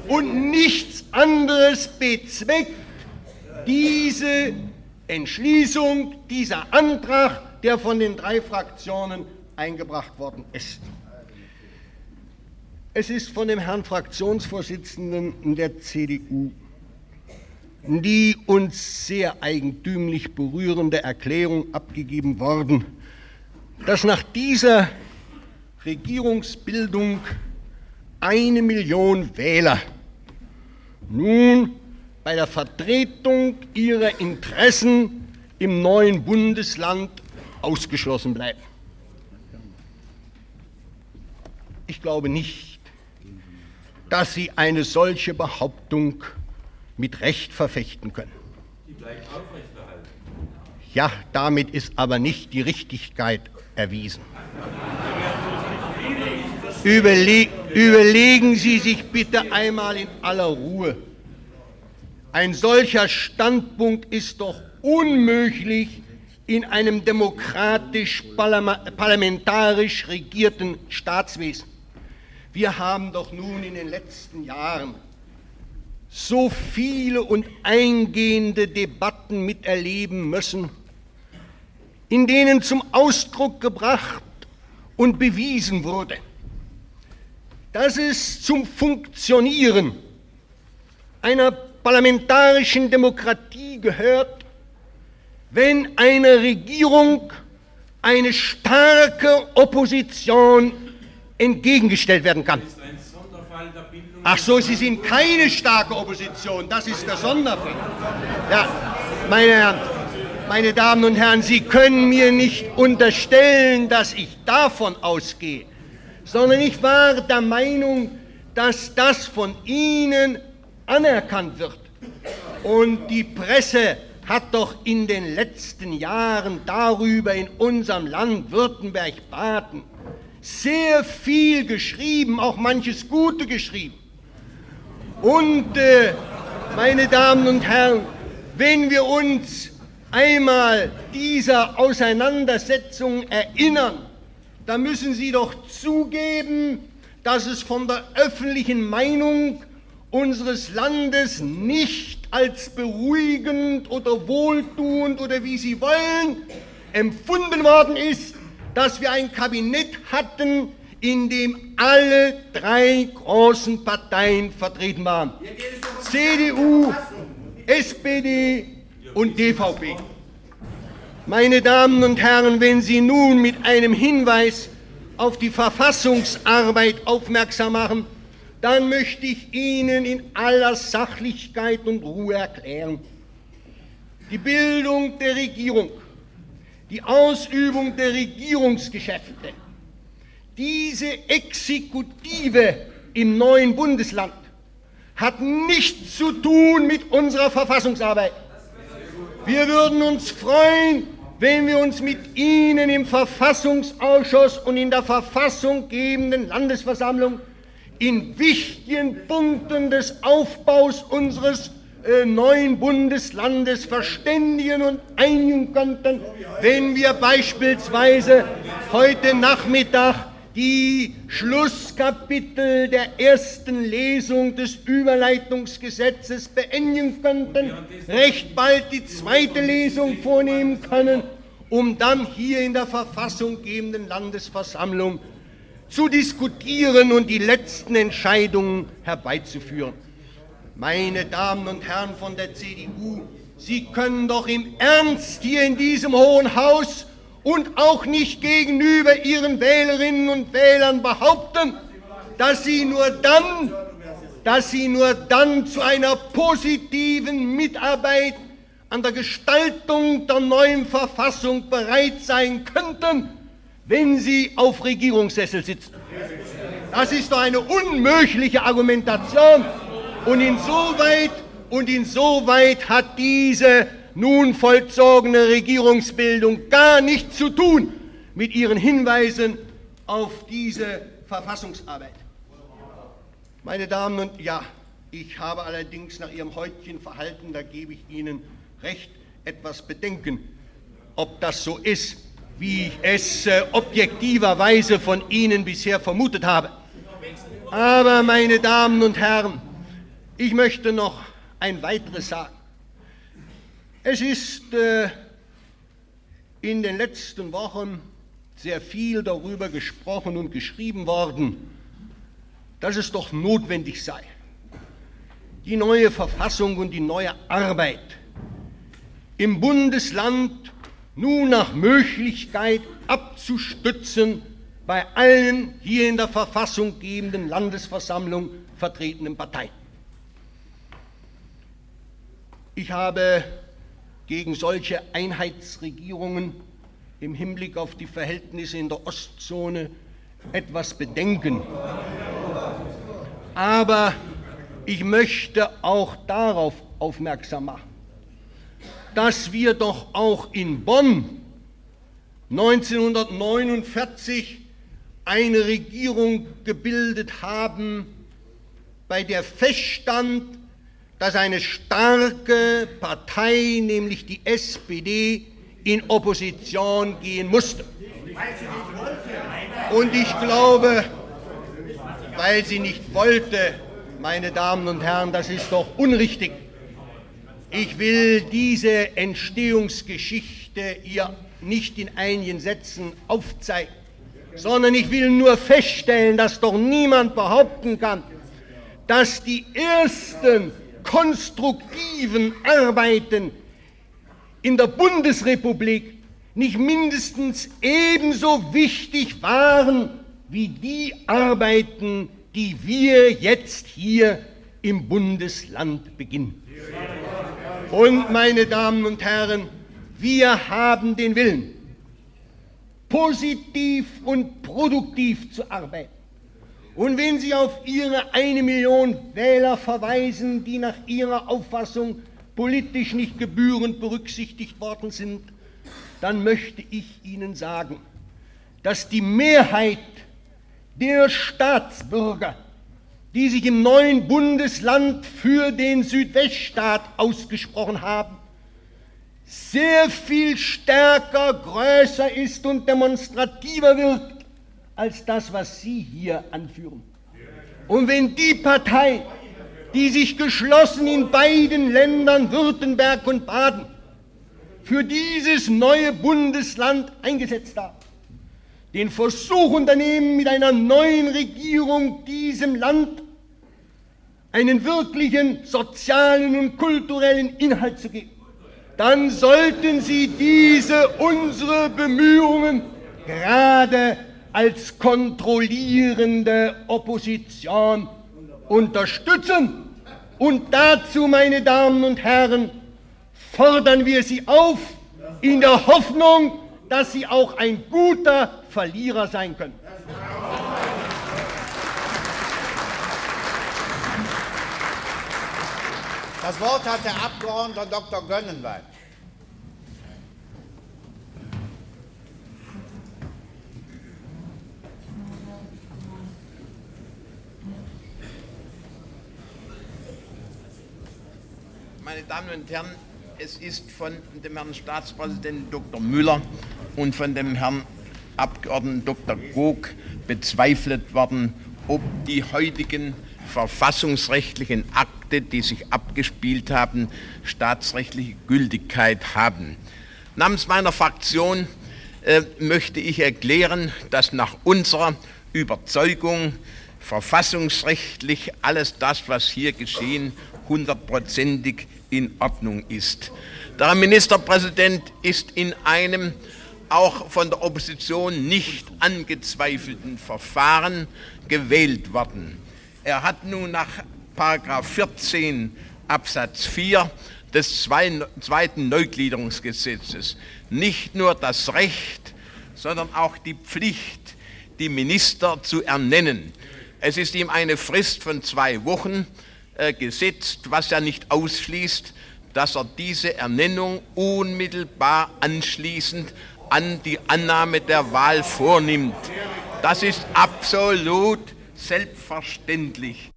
und nichts anderes bezweckt diese Entschließung, dieser Antrag, der von den drei Fraktionen eingebracht worden ist. Es ist von dem Herrn Fraktionsvorsitzenden der CDU die uns sehr eigentümlich berührende Erklärung abgegeben worden, dass nach dieser Regierungsbildung eine Million Wähler nun bei der Vertretung ihrer Interessen im neuen Bundesland ausgeschlossen bleiben. Ich glaube nicht, dass Sie eine solche Behauptung mit Recht verfechten können. Ja, damit ist aber nicht die Richtigkeit erwiesen. Überle überlegen Sie sich bitte einmal in aller Ruhe, ein solcher Standpunkt ist doch unmöglich in einem demokratisch parlamentarisch regierten Staatswesen. Wir haben doch nun in den letzten Jahren so viele und eingehende Debatten miterleben müssen, in denen zum Ausdruck gebracht und bewiesen wurde, dass es zum Funktionieren einer parlamentarischen Demokratie gehört, wenn eine Regierung eine starke Opposition entgegengestellt werden kann. Ach so, Sie sind keine starke Opposition, das ist der Sonderfall. Ja, meine Herren, meine Damen und Herren, Sie können mir nicht unterstellen, dass ich davon ausgehe, sondern ich war der Meinung, dass das von Ihnen anerkannt wird. Und die Presse hat doch in den letzten Jahren darüber in unserem Land Württemberg-Baden sehr viel geschrieben, auch manches Gute geschrieben. Und äh, meine Damen und Herren, wenn wir uns einmal dieser Auseinandersetzung erinnern, dann müssen Sie doch zugeben, dass es von der öffentlichen Meinung unseres Landes nicht als beruhigend oder wohltuend oder wie Sie wollen empfunden worden ist, dass wir ein Kabinett hatten, in dem alle drei großen Parteien vertreten waren. CDU, SPD und DVP. Meine Damen und Herren, wenn Sie nun mit einem Hinweis auf die Verfassungsarbeit aufmerksam machen, dann möchte ich Ihnen in aller Sachlichkeit und Ruhe erklären, die Bildung der Regierung, die Ausübung der Regierungsgeschäfte, diese Exekutive im neuen Bundesland hat nichts zu tun mit unserer Verfassungsarbeit. Wir würden uns freuen, wenn wir uns mit Ihnen im Verfassungsausschuss und in der verfassunggebenden Landesversammlung in wichtigen Punkten des Aufbaus unseres äh, neuen Bundeslandes verständigen und einigen könnten, wenn wir beispielsweise heute Nachmittag die Schlusskapitel der ersten Lesung des Überleitungsgesetzes beenden könnten, recht bald die zweite Lesung vornehmen können, um dann hier in der verfassunggebenden Landesversammlung zu diskutieren und die letzten Entscheidungen herbeizuführen. Meine Damen und Herren von der CDU, Sie können doch im Ernst hier in diesem Hohen Haus und auch nicht gegenüber Ihren Wählerinnen und Wählern behaupten, dass Sie nur dann, dass Sie nur dann zu einer positiven Mitarbeit an der Gestaltung der neuen Verfassung bereit sein könnten, wenn Sie auf Regierungssessel sitzen. Das ist doch eine unmögliche Argumentation. Und insoweit, und insoweit hat diese nun vollzogene Regierungsbildung gar nichts zu tun mit ihren Hinweisen auf diese Verfassungsarbeit. Meine Damen und ja, ich habe allerdings nach Ihrem heutigen Verhalten, da gebe ich Ihnen recht, etwas Bedenken, ob das so ist, wie ich es äh, objektiverweise von Ihnen bisher vermutet habe. Aber, meine Damen und Herren, ich möchte noch ein weiteres sagen. Es ist äh, in den letzten Wochen sehr viel darüber gesprochen und geschrieben worden, dass es doch notwendig sei, die neue Verfassung und die neue Arbeit im Bundesland nun nach Möglichkeit abzustützen bei allen hier in der Verfassung gebenden Landesversammlung vertretenen Parteien. Ich habe gegen solche Einheitsregierungen im Hinblick auf die Verhältnisse in der Ostzone etwas Bedenken. Aber ich möchte auch darauf aufmerksam machen, dass wir doch auch in Bonn 1949 eine Regierung gebildet haben, bei der feststand, dass eine starke Partei, nämlich die SPD, in Opposition gehen musste. Und ich glaube, weil sie nicht wollte, meine Damen und Herren, das ist doch unrichtig. Ich will diese Entstehungsgeschichte ihr nicht in einigen Sätzen aufzeigen, sondern ich will nur feststellen, dass doch niemand behaupten kann, dass die ersten konstruktiven Arbeiten in der Bundesrepublik nicht mindestens ebenso wichtig waren wie die Arbeiten, die wir jetzt hier im Bundesland beginnen. Und meine Damen und Herren, wir haben den Willen, positiv und produktiv zu arbeiten. Und wenn Sie auf Ihre eine Million Wähler verweisen, die nach Ihrer Auffassung politisch nicht gebührend berücksichtigt worden sind, dann möchte ich Ihnen sagen, dass die Mehrheit der Staatsbürger, die sich im neuen Bundesland für den Südweststaat ausgesprochen haben, sehr viel stärker, größer ist und demonstrativer wirkt als das, was Sie hier anführen. Und wenn die Partei, die sich geschlossen in beiden Ländern, Württemberg und Baden, für dieses neue Bundesland eingesetzt hat, den Versuch unternehmen, mit einer neuen Regierung diesem Land einen wirklichen sozialen und kulturellen Inhalt zu geben, dann sollten Sie diese unsere Bemühungen gerade als kontrollierende Opposition unterstützen. Und dazu, meine Damen und Herren, fordern wir Sie auf, in der Hoffnung, dass Sie auch ein guter Verlierer sein können. Das Wort hat der Abgeordnete Dr. Gönnenwein. Meine Damen und Herren, es ist von dem Herrn Staatspräsidenten Dr. Müller und von dem Herrn Abgeordneten Dr. Gog bezweifelt worden, ob die heutigen verfassungsrechtlichen Akte, die sich abgespielt haben, staatsrechtliche Gültigkeit haben. Namens meiner Fraktion äh, möchte ich erklären, dass nach unserer Überzeugung verfassungsrechtlich alles das, was hier geschehen, hundertprozentig in Ordnung ist. Der Ministerpräsident ist in einem auch von der Opposition nicht angezweifelten Verfahren gewählt worden. Er hat nun nach 14 Absatz 4 des zweiten Neugliederungsgesetzes nicht nur das Recht, sondern auch die Pflicht, die Minister zu ernennen. Es ist ihm eine Frist von zwei Wochen äh, gesetzt, was ja nicht ausschließt, dass er diese Ernennung unmittelbar anschließend an die Annahme der Wahl vornimmt. Das ist absolut selbstverständlich.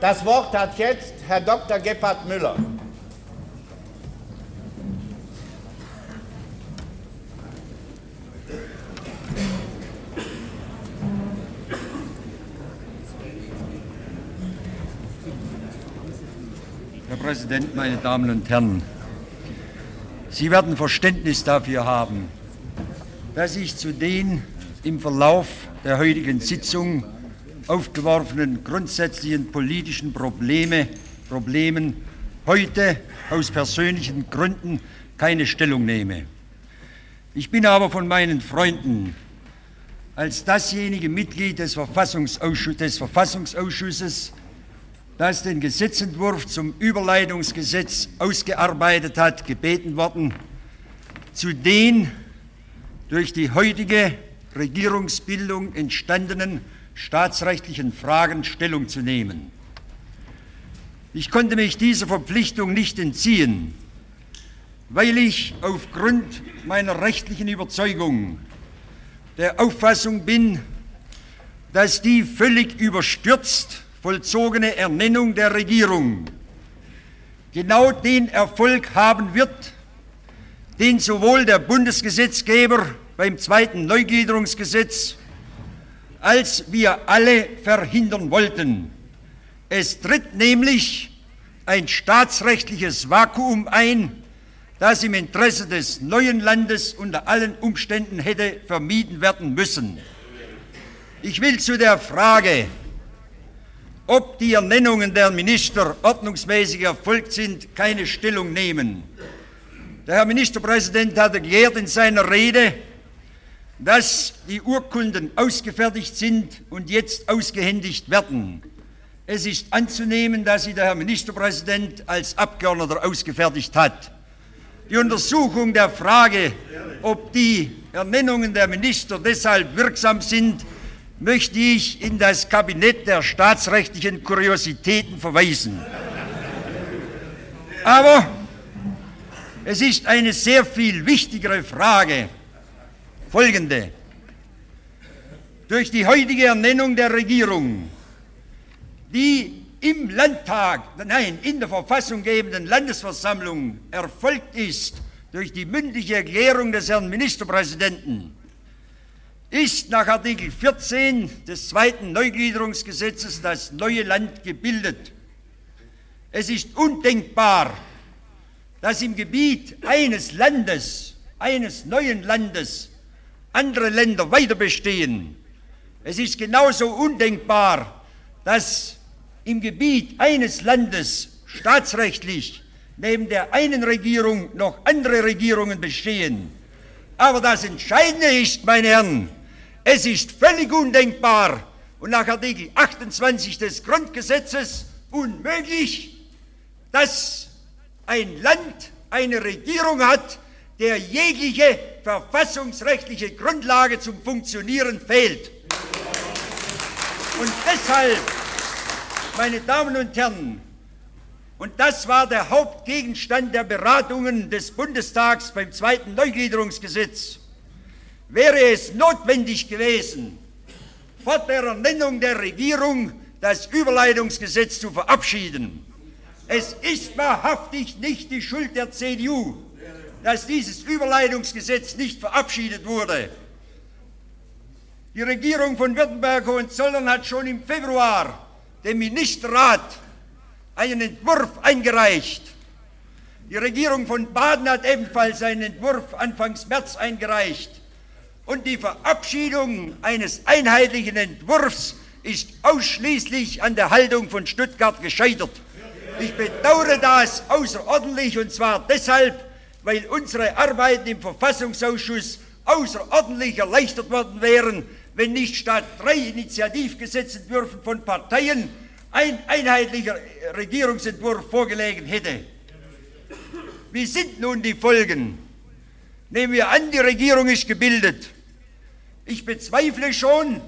Das Wort hat jetzt Herr Dr. Gebhard Müller. Herr Präsident, meine Damen und Herren! Sie werden Verständnis dafür haben, dass ich zu den im Verlauf der heutigen Sitzung aufgeworfenen grundsätzlichen politischen Probleme, Problemen heute aus persönlichen Gründen keine Stellung nehme. Ich bin aber von meinen Freunden als dasjenige Mitglied des, Verfassungsausschuss, des Verfassungsausschusses, das den Gesetzentwurf zum Überleitungsgesetz ausgearbeitet hat, gebeten worden, zu den durch die heutige Regierungsbildung entstandenen staatsrechtlichen Fragen Stellung zu nehmen. Ich konnte mich dieser Verpflichtung nicht entziehen, weil ich aufgrund meiner rechtlichen Überzeugung der Auffassung bin, dass die völlig überstürzt vollzogene Ernennung der Regierung genau den Erfolg haben wird, den sowohl der Bundesgesetzgeber beim zweiten Neugliederungsgesetz als wir alle verhindern wollten. Es tritt nämlich ein staatsrechtliches Vakuum ein, das im Interesse des neuen Landes unter allen Umständen hätte vermieden werden müssen. Ich will zu der Frage, ob die Ernennungen der Minister ordnungsmäßig erfolgt sind, keine Stellung nehmen. Der Herr Ministerpräsident hat erklärt in seiner Rede, dass die Urkunden ausgefertigt sind und jetzt ausgehändigt werden. Es ist anzunehmen, dass sie der Herr Ministerpräsident als Abgeordneter ausgefertigt hat. Die Untersuchung der Frage, ob die Ernennungen der Minister deshalb wirksam sind, möchte ich in das Kabinett der staatsrechtlichen Kuriositäten verweisen. Aber es ist eine sehr viel wichtigere Frage, folgende. Durch die heutige Ernennung der Regierung, die im Landtag, nein, in der Verfassung gebenden Landesversammlung erfolgt ist, durch die mündliche Erklärung des Herrn Ministerpräsidenten, ist nach Artikel 14 des zweiten Neugliederungsgesetzes das neue Land gebildet. Es ist undenkbar, dass im Gebiet eines Landes, eines neuen Landes, andere Länder weiter bestehen. Es ist genauso undenkbar, dass im Gebiet eines Landes staatsrechtlich neben der einen Regierung noch andere Regierungen bestehen. Aber das Entscheidende ist, meine Herren, es ist völlig undenkbar und nach Artikel 28 des Grundgesetzes unmöglich, dass ein Land eine Regierung hat, der jegliche verfassungsrechtliche Grundlage zum Funktionieren fehlt. Und deshalb, meine Damen und Herren, und das war der Hauptgegenstand der Beratungen des Bundestags beim zweiten Neugliederungsgesetz, wäre es notwendig gewesen, vor der Ernennung der Regierung das Überleitungsgesetz zu verabschieden. Es ist wahrhaftig nicht die Schuld der CDU, dass dieses Überleitungsgesetz nicht verabschiedet wurde. Die Regierung von Württemberg-Hohenzollern hat schon im Februar dem Ministerrat einen Entwurf eingereicht. Die Regierung von Baden hat ebenfalls einen Entwurf Anfangs März eingereicht. Und die Verabschiedung eines einheitlichen Entwurfs ist ausschließlich an der Haltung von Stuttgart gescheitert. Ich bedauere das außerordentlich und zwar deshalb, weil unsere Arbeiten im Verfassungsausschuss außerordentlich erleichtert worden wären, wenn nicht statt drei Initiativgesetzentwürfen von Parteien ein einheitlicher Regierungsentwurf vorgelegen hätte. Wie sind nun die Folgen? Nehmen wir an, die Regierung ist gebildet. Ich bezweifle schon,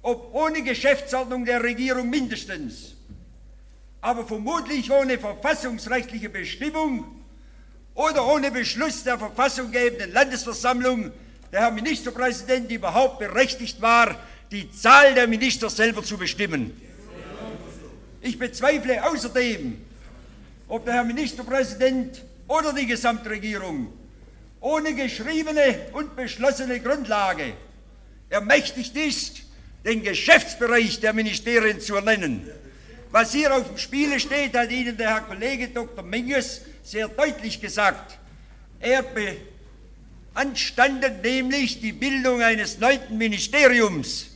ob ohne Geschäftsordnung der Regierung mindestens, aber vermutlich ohne verfassungsrechtliche Bestimmung oder ohne Beschluss der verfassunggebenden Landesversammlung der Herr Ministerpräsident überhaupt berechtigt war, die Zahl der Minister selber zu bestimmen. Ich bezweifle außerdem, ob der Herr Ministerpräsident oder die Gesamtregierung ohne geschriebene und beschlossene Grundlage ermächtigt ist, den Geschäftsbereich der Ministerien zu ernennen. Was hier auf dem Spiele steht, hat Ihnen der Herr Kollege Dr. Menges sehr deutlich gesagt. Er beanstandet nämlich die Bildung eines neunten Ministeriums.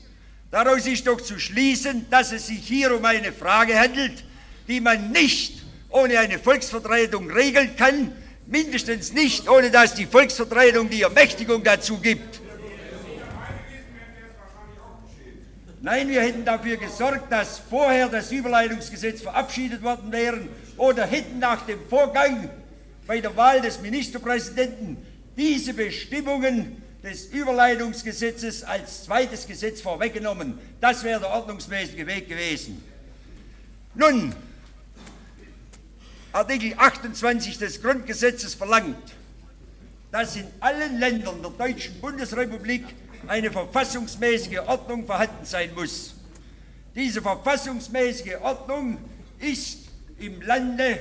Daraus ist doch zu schließen, dass es sich hier um eine Frage handelt, die man nicht ohne eine Volksvertretung regeln kann, mindestens nicht ohne dass die Volksvertretung die Ermächtigung dazu gibt. Nein, wir hätten dafür gesorgt, dass vorher das Überleitungsgesetz verabschiedet worden wäre oder hätten nach dem Vorgang bei der Wahl des Ministerpräsidenten diese Bestimmungen des Überleitungsgesetzes als zweites Gesetz vorweggenommen. Das wäre der ordnungsmäßige Weg gewesen. Nun, Artikel 28 des Grundgesetzes verlangt, dass in allen Ländern der Deutschen Bundesrepublik eine verfassungsmäßige Ordnung vorhanden sein muss. Diese verfassungsmäßige Ordnung ist im Lande,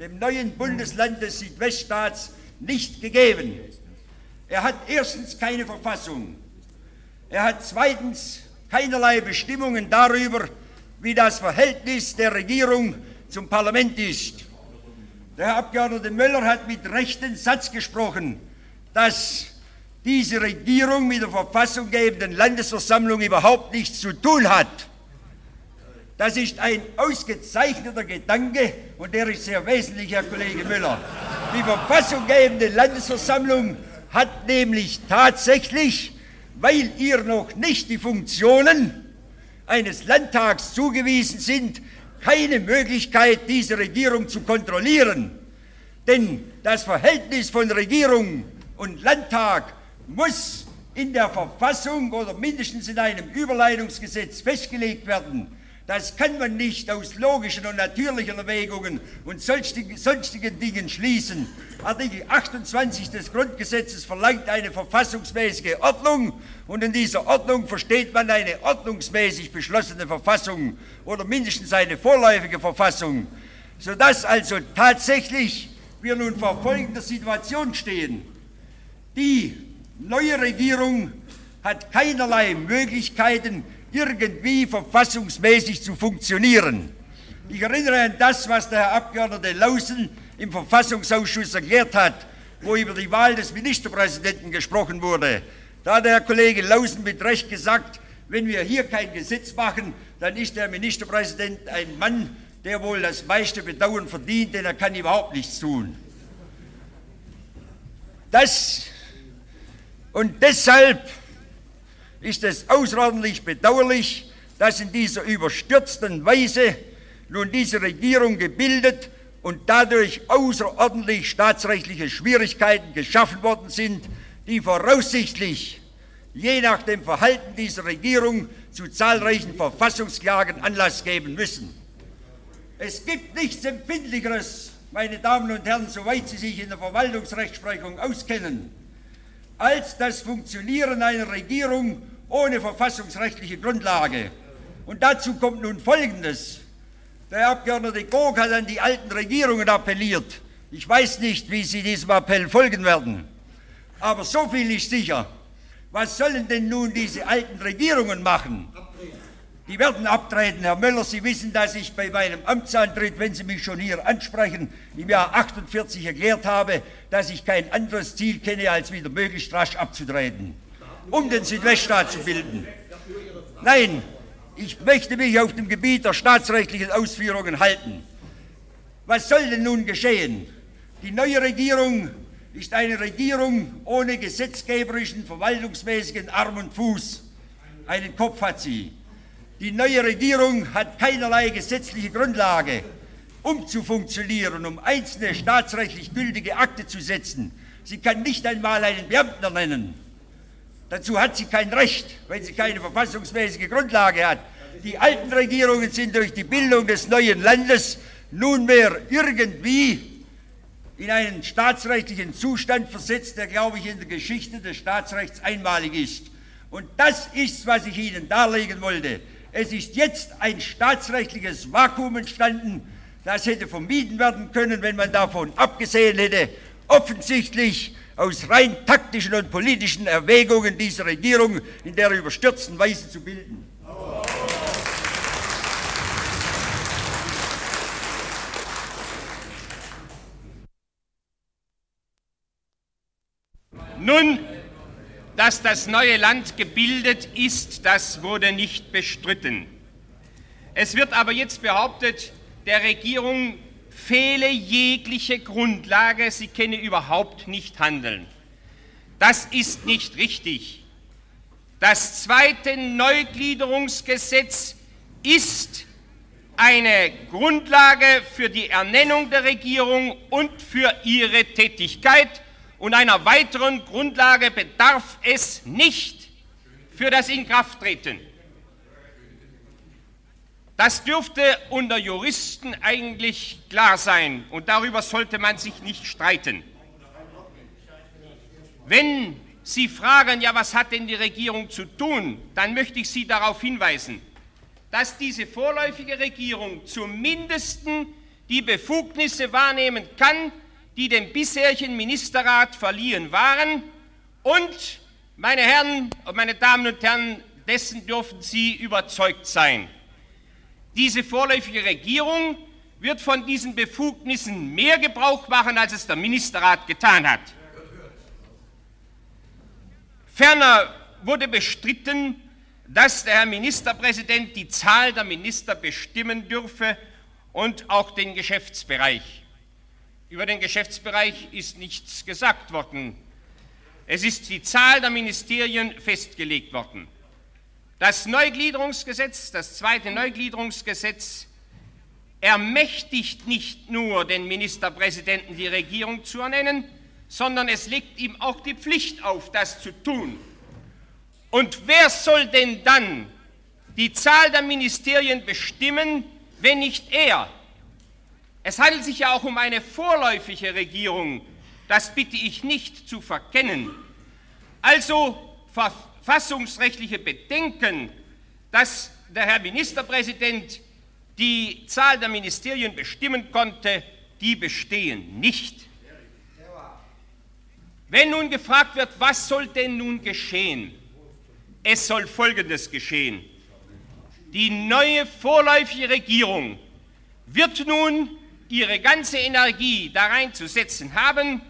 dem neuen Bundesland des Südweststaats, nicht gegeben. Er hat erstens keine Verfassung. Er hat zweitens keinerlei Bestimmungen darüber, wie das Verhältnis der Regierung zum Parlament ist. Der Herr Abgeordnete Möller hat mit rechten Satz gesprochen, dass diese Regierung mit der verfassunggebenden Landesversammlung überhaupt nichts zu tun hat. Das ist ein ausgezeichneter Gedanke und der ist sehr wesentlich, Herr Kollege Müller. Die verfassunggebende Landesversammlung hat nämlich tatsächlich, weil ihr noch nicht die Funktionen eines Landtags zugewiesen sind, keine Möglichkeit, diese Regierung zu kontrollieren. Denn das Verhältnis von Regierung und Landtag muss in der Verfassung oder mindestens in einem Überleitungsgesetz festgelegt werden. Das kann man nicht aus logischen und natürlichen Erwägungen und sonstigen, sonstigen Dingen schließen. Artikel 28 des Grundgesetzes verlangt eine verfassungsmäßige Ordnung und in dieser Ordnung versteht man eine ordnungsmäßig beschlossene Verfassung oder mindestens eine vorläufige Verfassung, sodass also tatsächlich wir nun vor folgender Situation stehen. Die neue Regierung hat keinerlei Möglichkeiten, irgendwie verfassungsmäßig zu funktionieren. Ich erinnere an das, was der Herr Abgeordnete Lausen im Verfassungsausschuss erklärt hat, wo über die Wahl des Ministerpräsidenten gesprochen wurde. Da hat der Herr Kollege Lausen mit Recht gesagt, wenn wir hier kein Gesetz machen, dann ist der Ministerpräsident ein Mann, der wohl das meiste Bedauern verdient, denn er kann überhaupt nichts tun. Das und deshalb ist es außerordentlich bedauerlich, dass in dieser überstürzten Weise nun diese Regierung gebildet und dadurch außerordentlich staatsrechtliche Schwierigkeiten geschaffen worden sind, die voraussichtlich je nach dem Verhalten dieser Regierung zu zahlreichen Verfassungsklagen Anlass geben müssen. Es gibt nichts Empfindlicheres, meine Damen und Herren, soweit Sie sich in der Verwaltungsrechtsprechung auskennen, als das Funktionieren einer Regierung ohne verfassungsrechtliche Grundlage. Und dazu kommt nun Folgendes. Der Abgeordnete Gog hat an die alten Regierungen appelliert. Ich weiß nicht, wie Sie diesem Appell folgen werden. Aber so viel ist sicher. Was sollen denn nun diese alten Regierungen machen? Die werden abtreten, Herr Müller. Sie wissen, dass ich bei meinem Amtsantritt, wenn Sie mich schon hier ansprechen, im Jahr 48 erklärt habe, dass ich kein anderes Ziel kenne, als wieder möglichst rasch abzutreten, um den Südweststaat zu bilden. Nein, ich möchte mich auf dem Gebiet der staatsrechtlichen Ausführungen halten. Was soll denn nun geschehen? Die neue Regierung ist eine Regierung ohne gesetzgeberischen, verwaltungsmäßigen Arm und Fuß. Einen Kopf hat sie. Die neue Regierung hat keinerlei gesetzliche Grundlage, um zu funktionieren, um einzelne staatsrechtlich gültige Akte zu setzen. Sie kann nicht einmal einen Beamten ernennen. Dazu hat sie kein Recht, weil sie keine verfassungsmäßige Grundlage hat. Die alten Regierungen sind durch die Bildung des neuen Landes nunmehr irgendwie in einen staatsrechtlichen Zustand versetzt, der, glaube ich, in der Geschichte des Staatsrechts einmalig ist. Und das ist, was ich Ihnen darlegen wollte. Es ist jetzt ein staatsrechtliches Vakuum entstanden, das hätte vermieden werden können, wenn man davon abgesehen hätte, offensichtlich aus rein taktischen und politischen Erwägungen diese Regierung in der überstürzten Weise zu bilden. Nun dass das neue Land gebildet ist, das wurde nicht bestritten. Es wird aber jetzt behauptet, der Regierung fehle jegliche Grundlage, sie kenne überhaupt nicht handeln. Das ist nicht richtig. Das zweite Neugliederungsgesetz ist eine Grundlage für die Ernennung der Regierung und für ihre Tätigkeit und einer weiteren Grundlage bedarf es nicht für das Inkrafttreten. Das dürfte unter Juristen eigentlich klar sein und darüber sollte man sich nicht streiten. Wenn Sie fragen, ja, was hat denn die Regierung zu tun, dann möchte ich Sie darauf hinweisen, dass diese vorläufige Regierung zumindest die Befugnisse wahrnehmen kann, die dem bisherigen Ministerrat verliehen waren. Und, meine Herren und meine Damen und Herren, dessen dürfen Sie überzeugt sein. Diese vorläufige Regierung wird von diesen Befugnissen mehr Gebrauch machen, als es der Ministerrat getan hat. Ferner wurde bestritten, dass der Herr Ministerpräsident die Zahl der Minister bestimmen dürfe und auch den Geschäftsbereich. Über den Geschäftsbereich ist nichts gesagt worden. Es ist die Zahl der Ministerien festgelegt worden. Das Neugliederungsgesetz, das zweite Neugliederungsgesetz, ermächtigt nicht nur den Ministerpräsidenten, die Regierung zu ernennen, sondern es legt ihm auch die Pflicht auf, das zu tun. Und wer soll denn dann die Zahl der Ministerien bestimmen, wenn nicht er? Es handelt sich ja auch um eine vorläufige Regierung. Das bitte ich nicht zu verkennen. Also verfassungsrechtliche Bedenken, dass der Herr Ministerpräsident die Zahl der Ministerien bestimmen konnte, die bestehen nicht. Wenn nun gefragt wird, was soll denn nun geschehen? Es soll Folgendes geschehen. Die neue vorläufige Regierung wird nun ihre ganze Energie da reinzusetzen haben,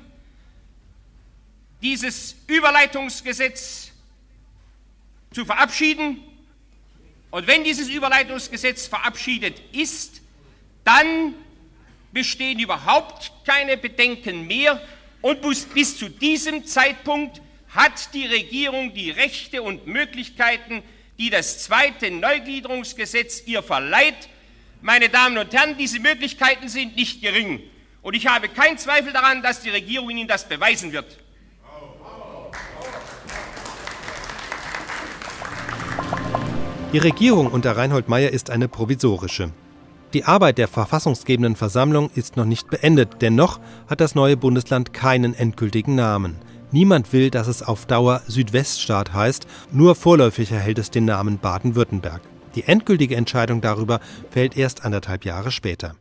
dieses Überleitungsgesetz zu verabschieden. Und wenn dieses Überleitungsgesetz verabschiedet ist, dann bestehen überhaupt keine Bedenken mehr und bis zu diesem Zeitpunkt hat die Regierung die Rechte und Möglichkeiten, die das zweite Neugliederungsgesetz ihr verleiht. Meine Damen und Herren, diese Möglichkeiten sind nicht gering. Und ich habe keinen Zweifel daran, dass die Regierung Ihnen das beweisen wird. Die Regierung unter Reinhold Meyer ist eine provisorische. Die Arbeit der verfassungsgebenden Versammlung ist noch nicht beendet, dennoch hat das neue Bundesland keinen endgültigen Namen. Niemand will, dass es auf Dauer Südweststaat heißt, nur vorläufig erhält es den Namen Baden-Württemberg. Die endgültige Entscheidung darüber fällt erst anderthalb Jahre später.